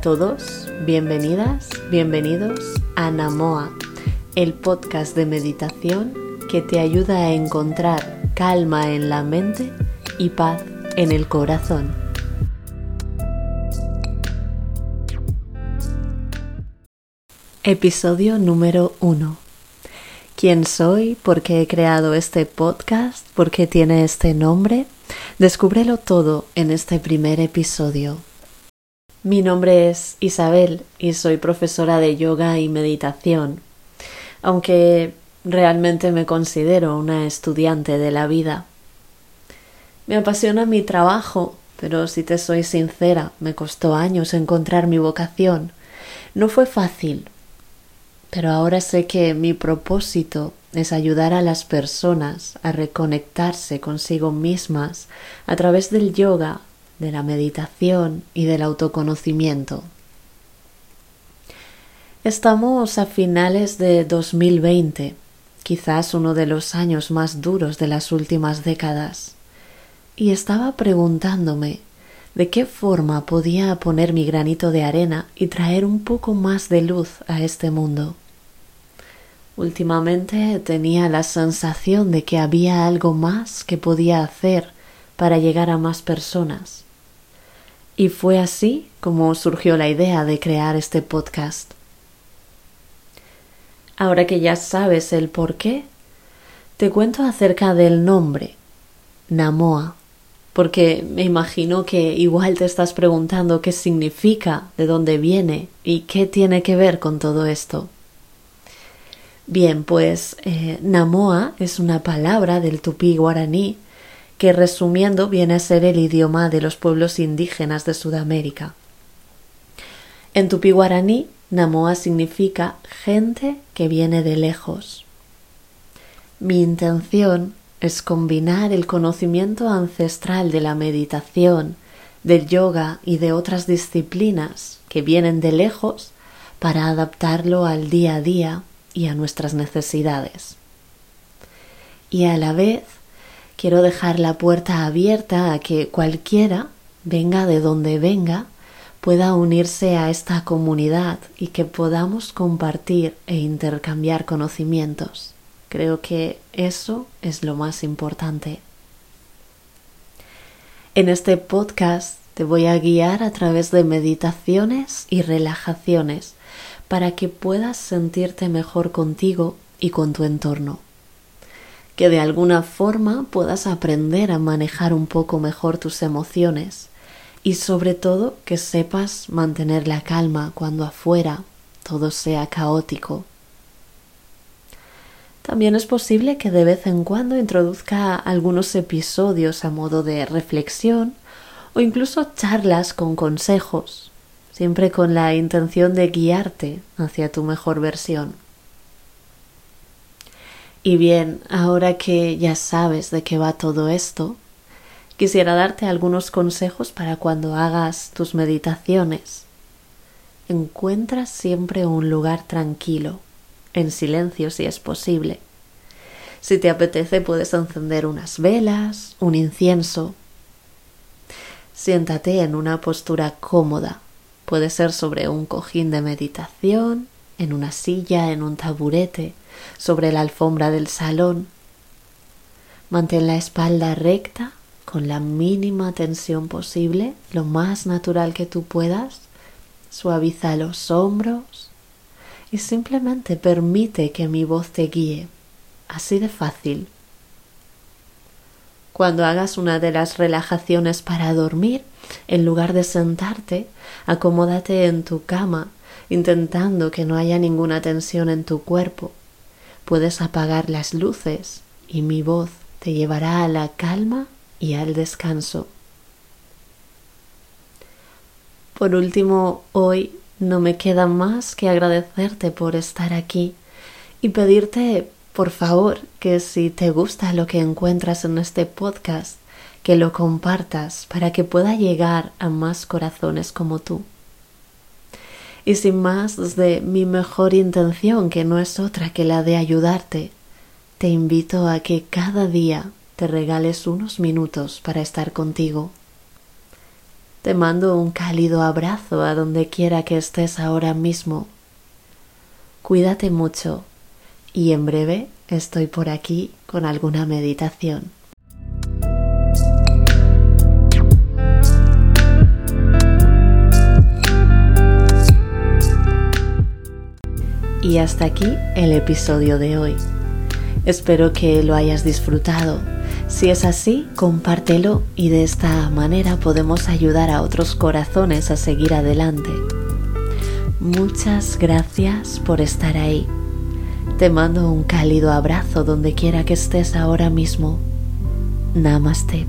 todos, bienvenidas, bienvenidos a Namoa, el podcast de meditación que te ayuda a encontrar calma en la mente y paz en el corazón. Episodio número 1. ¿Quién soy? ¿Por qué he creado este podcast? ¿Por qué tiene este nombre? Descúbrelo todo en este primer episodio. Mi nombre es Isabel y soy profesora de yoga y meditación, aunque realmente me considero una estudiante de la vida. Me apasiona mi trabajo, pero si te soy sincera, me costó años encontrar mi vocación. No fue fácil, pero ahora sé que mi propósito es ayudar a las personas a reconectarse consigo mismas a través del yoga de la meditación y del autoconocimiento. Estamos a finales de 2020, quizás uno de los años más duros de las últimas décadas, y estaba preguntándome de qué forma podía poner mi granito de arena y traer un poco más de luz a este mundo. Últimamente tenía la sensación de que había algo más que podía hacer para llegar a más personas. Y fue así como surgió la idea de crear este podcast. Ahora que ya sabes el por qué, te cuento acerca del nombre, Namoa, porque me imagino que igual te estás preguntando qué significa, de dónde viene y qué tiene que ver con todo esto. Bien, pues eh, Namoa es una palabra del tupí guaraní que resumiendo viene a ser el idioma de los pueblos indígenas de Sudamérica. En tupí guaraní, Namoa significa gente que viene de lejos. Mi intención es combinar el conocimiento ancestral de la meditación, del yoga y de otras disciplinas que vienen de lejos para adaptarlo al día a día y a nuestras necesidades. Y a la vez quiero dejar la puerta abierta a que cualquiera, venga de donde venga, pueda unirse a esta comunidad y que podamos compartir e intercambiar conocimientos. Creo que eso es lo más importante. En este podcast te voy a guiar a través de meditaciones y relajaciones para que puedas sentirte mejor contigo y con tu entorno que de alguna forma puedas aprender a manejar un poco mejor tus emociones y sobre todo que sepas mantener la calma cuando afuera todo sea caótico. También es posible que de vez en cuando introduzca algunos episodios a modo de reflexión o incluso charlas con consejos, siempre con la intención de guiarte hacia tu mejor versión. Y bien, ahora que ya sabes de qué va todo esto, quisiera darte algunos consejos para cuando hagas tus meditaciones. Encuentra siempre un lugar tranquilo, en silencio si es posible. Si te apetece puedes encender unas velas, un incienso. Siéntate en una postura cómoda. Puede ser sobre un cojín de meditación, en una silla, en un taburete, sobre la alfombra del salón. Mantén la espalda recta con la mínima tensión posible, lo más natural que tú puedas. Suaviza los hombros y simplemente permite que mi voz te guíe. Así de fácil. Cuando hagas una de las relajaciones para dormir, en lugar de sentarte, acomódate en tu cama, intentando que no haya ninguna tensión en tu cuerpo. Puedes apagar las luces y mi voz te llevará a la calma y al descanso. Por último, hoy no me queda más que agradecerte por estar aquí y pedirte, por favor, que si te gusta lo que encuentras en este podcast, que lo compartas para que pueda llegar a más corazones como tú. Y sin más, desde mi mejor intención, que no es otra que la de ayudarte, te invito a que cada día te regales unos minutos para estar contigo. Te mando un cálido abrazo a donde quiera que estés ahora mismo. Cuídate mucho y en breve estoy por aquí con alguna meditación. Y hasta aquí el episodio de hoy. Espero que lo hayas disfrutado. Si es así, compártelo y de esta manera podemos ayudar a otros corazones a seguir adelante. Muchas gracias por estar ahí. Te mando un cálido abrazo donde quiera que estés ahora mismo. Namaste.